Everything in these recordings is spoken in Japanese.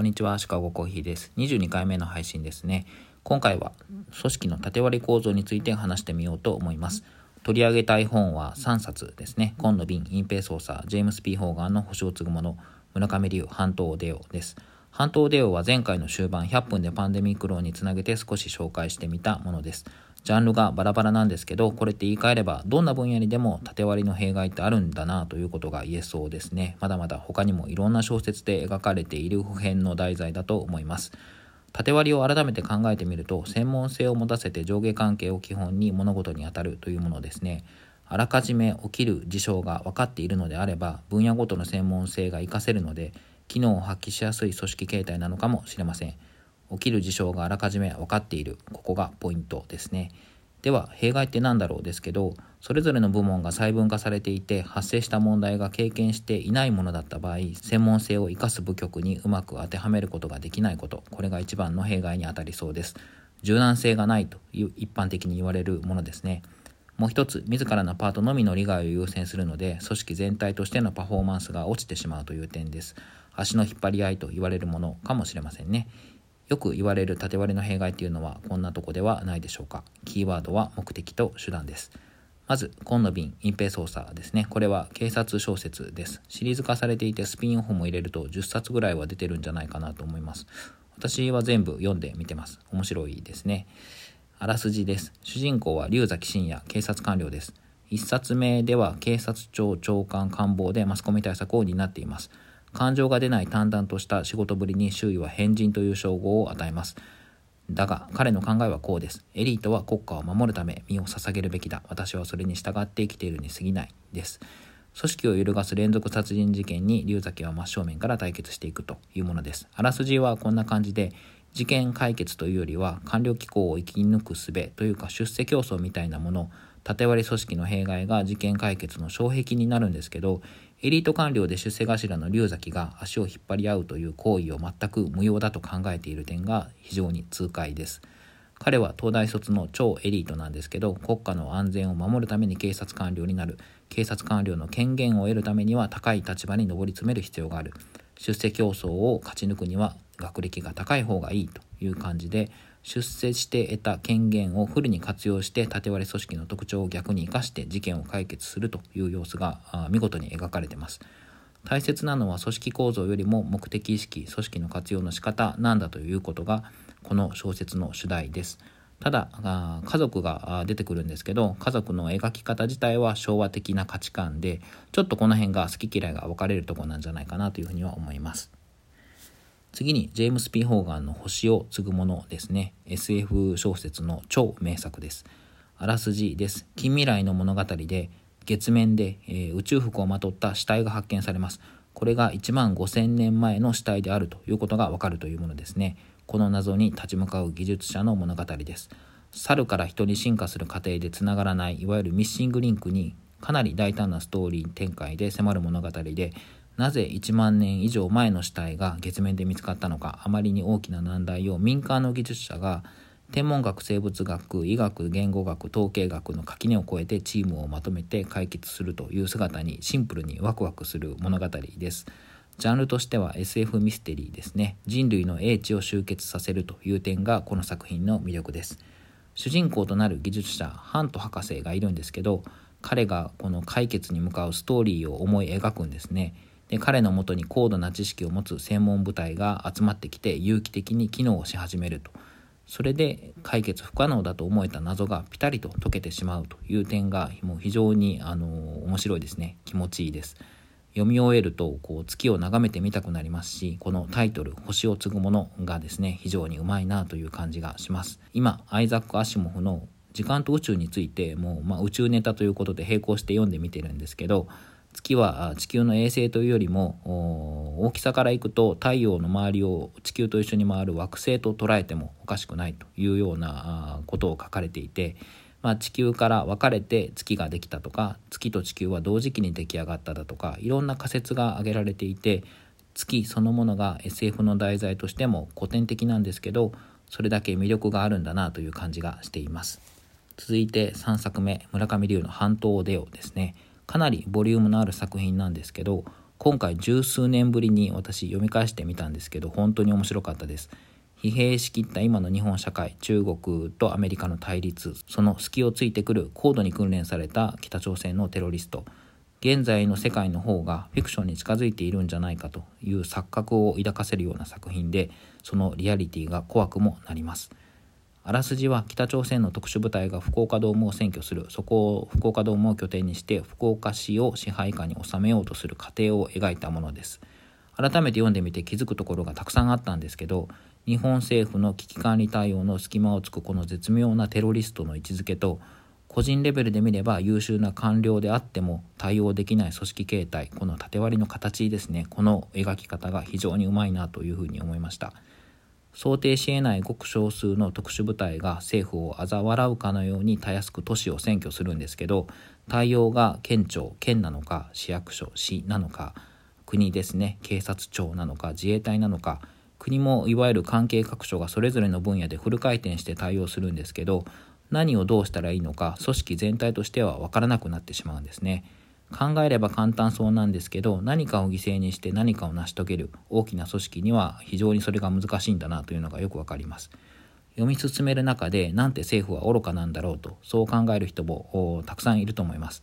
こんにちは、シカゴコーヒーです。22回目の配信ですね。今回は組織の縦割り構造について話してみようと思います。取り上げたい本は3冊ですね。今野瓶、隠蔽捜査、ジェームス・ピー・ホーガンの星を継ぐもの、村上龍、半島デオです。半島デオは前回の終盤100分でパンデミック論につなげて少し紹介してみたものです。ジャンルがバラバラなんですけど、これって言い換えれば、どんな分野にでも縦割りの弊害ってあるんだなということが言えそうですね。まだまだ他にもいろんな小説で描かれている普遍の題材だと思います。縦割りを改めて考えてみると、専門性を持たせて上下関係を基本に物事に当たるというものですね。あらかじめ起きる事象が分かっているのであれば、分野ごとの専門性が活かせるので、機能を発揮しやすい組織形態なのかもしれません。起きる事象があらかじめ分かっている。ここがポイントですね。では、弊害って何だろうですけど、それぞれの部門が細分化されていて、発生した問題が経験していないものだった場合、専門性を生かす部局にうまく当てはめることができないこと、これが一番の弊害にあたりそうです。柔軟性がないという一般的に言われるものですね。もう一つ、自らのパートのみの利害を優先するので、組織全体としてのパフォーマンスが落ちてしまうという点です。足の引っ張り合いと言われるものかもしれませんね。よく言われる縦割りの弊害っていうのはこんなとこではないでしょうか。キーワードは目的と手段です。まず、今野瓶隠蔽捜査ですね。これは警察小説です。シリーズ化されていてスピンオフも入れると10冊ぐらいは出てるんじゃないかなと思います。私は全部読んでみてます。面白いですね。あらすじです。主人公は龍崎信也、警察官僚です。1冊目では警察庁長官官房でマスコミ対策を担っています。感情が出ない淡々とした仕事ぶりに周囲は変人という称号を与えます。だが彼の考えはこうです。エリートは国家を守るため身を捧げるべきだ。私はそれに従って生きているに過ぎない。です。組織を揺るがす連続殺人事件に龍崎は真正面から対決していくというものです。あらすじはこんな感じで、事件解決というよりは官僚機構を生き抜く術というか出世競争みたいなもの縦割り組織の弊害が事件解決の障壁になるんですけどエリート官僚で出世頭の龍崎が足を引っ張り合うという行為を全く無用だと考えている点が非常に痛快です。彼は東大卒の超エリートなんですけど国家の安全を守るために警察官僚になる警察官僚の権限を得るためには高い立場に上り詰める必要がある出世競争を勝ち抜くには学歴が高い方がいいという感じで出世して得た権限をフルに活用して縦割り組織の特徴を逆に生かして事件を解決するという様子が見事に描かれています。大切なのは組織構造よりも目的意識、組織の活用の仕方なんだということがこの小説の主題です。ただ家族が出てくるんですけど家族の描き方自体は昭和的な価値観でちょっとこの辺が好き嫌いが分かれるとこなんじゃないかなというふうには思います。次に、ジェームス・ピー・ホーガンの星を継ぐものですね。SF 小説の超名作です。あらすじです。近未来の物語で、月面で、えー、宇宙服をまとった死体が発見されます。これが1万5000年前の死体であるということがわかるというものですね。この謎に立ち向かう技術者の物語です。猿から人に進化する過程でつながらない、いわゆるミッシングリンクにかなり大胆なストーリー展開で迫る物語で、なぜ1万年以上前の死体が月面で見つかったのかあまりに大きな難題を民間の技術者が天文学生物学医学言語学統計学の垣根を越えてチームをまとめて解決するという姿にシンプルにワクワクする物語です。ジャンルとしては SF ミステリーですね。人類の英知を集結させるという点がこの作品の魅力です。主人公となる技術者ハント博士がいるんですけど彼がこの解決に向かうストーリーを思い描くんですね。で彼のもとに高度な知識を持つ専門部隊が集まってきて有機的に機能をし始めると。それで解決不可能だと思えた謎がピタリと解けてしまうという点がもう非常にあの面白いですね。気持ちいいです。読み終えるとこう月を眺めてみたくなりますしこのタイトル「星を継ぐもの」がですね非常にうまいなという感じがします。今アイザック・アシモフの時間と宇宙についてもう、まあ、宇宙ネタということで並行して読んでみてるんですけど月は地球の衛星というよりも大きさからいくと太陽の周りを地球と一緒に回る惑星と捉えてもおかしくないというようなことを書かれていて、まあ、地球から分かれて月ができたとか月と地球は同時期に出来上がっただとかいろんな仮説が挙げられていて月そのものが SF の題材としても古典的なんですけどそれだけ魅力があるんだなという感じがしています。続いて3作目村上龍の「半島デオ」ですね。かなりボリュームのある作品なんですけど今回十数年ぶりに私読み返してみたんですけど本当に面白かったです。疲弊しきった今の日本社会中国とアメリカの対立その隙をついてくる高度に訓練された北朝鮮のテロリスト。現在の世界の方がフィクションに近づいているんじゃないかという錯覚を抱かせるような作品でそのリアリティが怖くもなります。あらすじは北朝鮮の特殊部隊が福岡ドームを占拠する。そこを福岡ドームを拠点にして福岡市を支配下に収めようとする過程を描いたものです。改めて読んでみて気づくところがたくさんあったんですけど日本政府の危機管理対応の隙間をつくこの絶妙なテロリストの位置づけと個人レベルで見れば優秀な官僚であっても対応できない組織形態この縦割りの形ですね。この描き方が非常にうまいなというふうに思いました。想定し得ないごく少数の特殊部隊が政府を嘲笑うかのようにたやすく都市を占拠するんですけど対応が県庁県なのか市役所市なのか国ですね警察庁なのか自衛隊なのか国もいわゆる関係各所がそれぞれの分野でフル回転して対応するんですけど何をどうしたらいいのか組織全体としては分からなくなってしまうんですね。考えれば簡単そうなんですけど何かを犠牲にして何かを成し遂げる大きな組織には非常にそれが難しいんだなというのがよくわかります。読み進める中でなんて政府は愚かなんだろうとそう考える人もたくさんいると思います。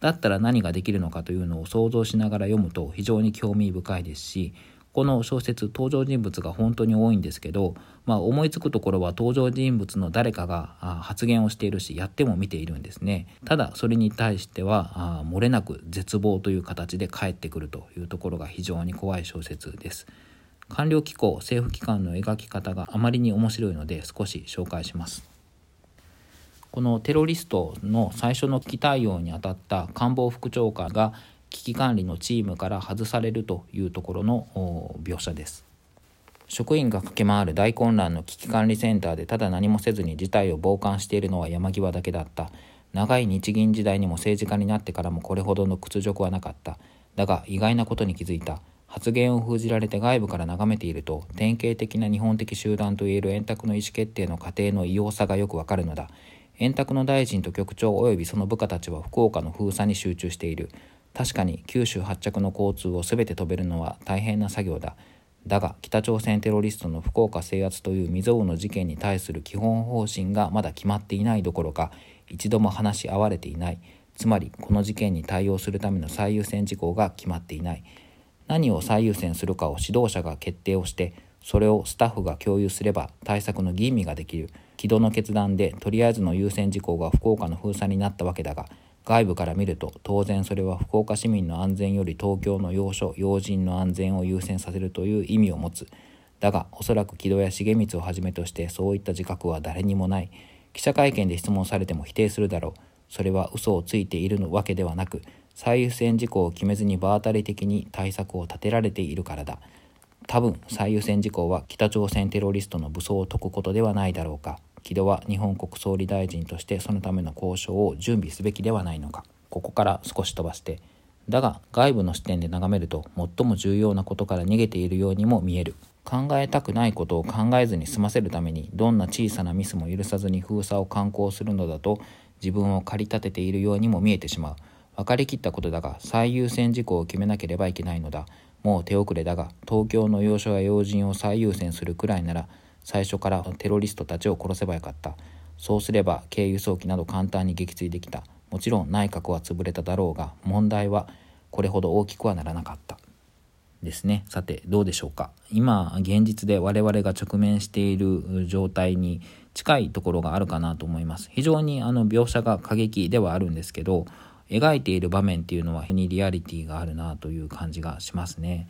だったら何ができるのかというのを想像しながら読むと非常に興味深いですしこの小説登場人物が本当に多いんですけど、まあ、思いつくところは登場人物の誰かが発言をしているしやっても見ているんですね。ただそれに対しては漏れなく絶望という形で返ってくるというところが非常に怖い小説です。官僚機構政府機関の描き方があまりに面白いので少し紹介します。このテロリストの最初の危機対応にあたった官房副長官が危機管理のチームから外されるというところの描写です。職員が駆け回る大混乱の危機管理センターでただ何もせずに事態を傍観しているのは山際だけだった。長い日銀時代にも政治家になってからもこれほどの屈辱はなかった。だが意外なことに気づいた。発言を封じられて外部から眺めていると典型的な日本的集団といえる円卓の意思決定の過程の異様さがよくわかるのだ。円卓の大臣と局長及びその部下たちは福岡の封鎖に集中している。確かに九州発着の交通を全て止めるのは大変な作業だ。だが北朝鮮テロリストの福岡制圧という未曾有の事件に対する基本方針がまだ決まっていないどころか一度も話し合われていない。つまりこの事件に対応するための最優先事項が決まっていない。何を最優先するかを指導者が決定をしてそれをスタッフが共有すれば対策の吟味ができる。軌道の決断でとりあえずの優先事項が福岡の封鎖になったわけだが外部から見ると当然それは福岡市民の安全より東京の要所要人の安全を優先させるという意味を持つ。だがおそらく木戸や重光をはじめとしてそういった自覚は誰にもない。記者会見で質問されても否定するだろう。それは嘘をついているわけではなく最優先事項を決めずに場当たり的に対策を立てられているからだ。多分最優先事項は北朝鮮テロリストの武装を解くことではないだろうか。木戸は日本国総理大臣としてそのための交渉を準備すべきではないのか。ここから少し飛ばして。だが外部の視点で眺めると最も重要なことから逃げているようにも見える。考えたくないことを考えずに済ませるためにどんな小さなミスも許さずに封鎖を敢行するのだと自分を駆り立てているようにも見えてしまう。分かりきったことだが最優先事項を決めなければいけないのだ。もう手遅れだが東京の要所や要人を最優先するくらいなら最初からテロリストたちを殺せばよかった。そうすれば軽輸送機など簡単に撃墜できた。もちろん内閣は潰れただろうが問題はこれほど大きくはならなかった。ですね。さてどうでしょうか。今現実で我々が直面している状態に近いところがあるかなと思います。非常にあの描写が過激ではあるんですけど描いている場面っていうのは非にリアリティがあるなという感じがしますね。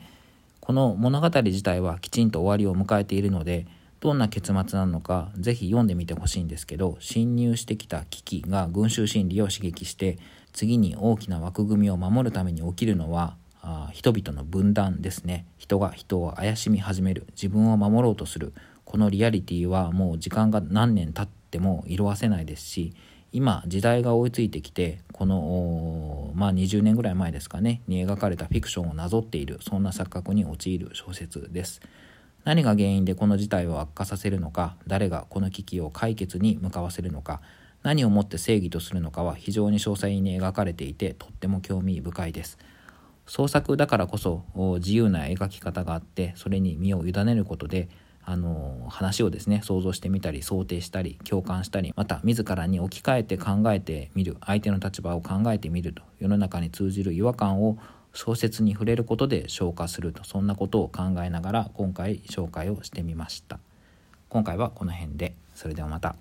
この物語自体はきちんと終わりを迎えているのでどんな結末なのかぜひ読んでみてほしいんですけど侵入してきた危機が群衆心理を刺激して次に大きな枠組みを守るために起きるのはあ人々の分断ですね。人が人を怪しみ始める。自分を守ろうとする。このリアリティはもう時間が何年経っても色あせないですし今時代が追いついてきてこのまあ20年ぐらい前ですかねに描かれたフィクションをなぞっているそんな錯覚に陥る小説です。何が原因でこの事態を悪化させるのか誰がこの危機を解決に向かわせるのか何をもって正義とするのかは非常に詳細に描かれていてとっても興味深いです。創作だからこそ自由な描き方があってそれに身を委ねることであの話をですね想像してみたり想定したり共感したりまた自らに置き換えて考えてみる相手の立場を考えてみると世の中に通じる違和感を小説に触れることで消化するとそんなことを考えながら今回紹介をしてみました今回はこの辺でそれではまた。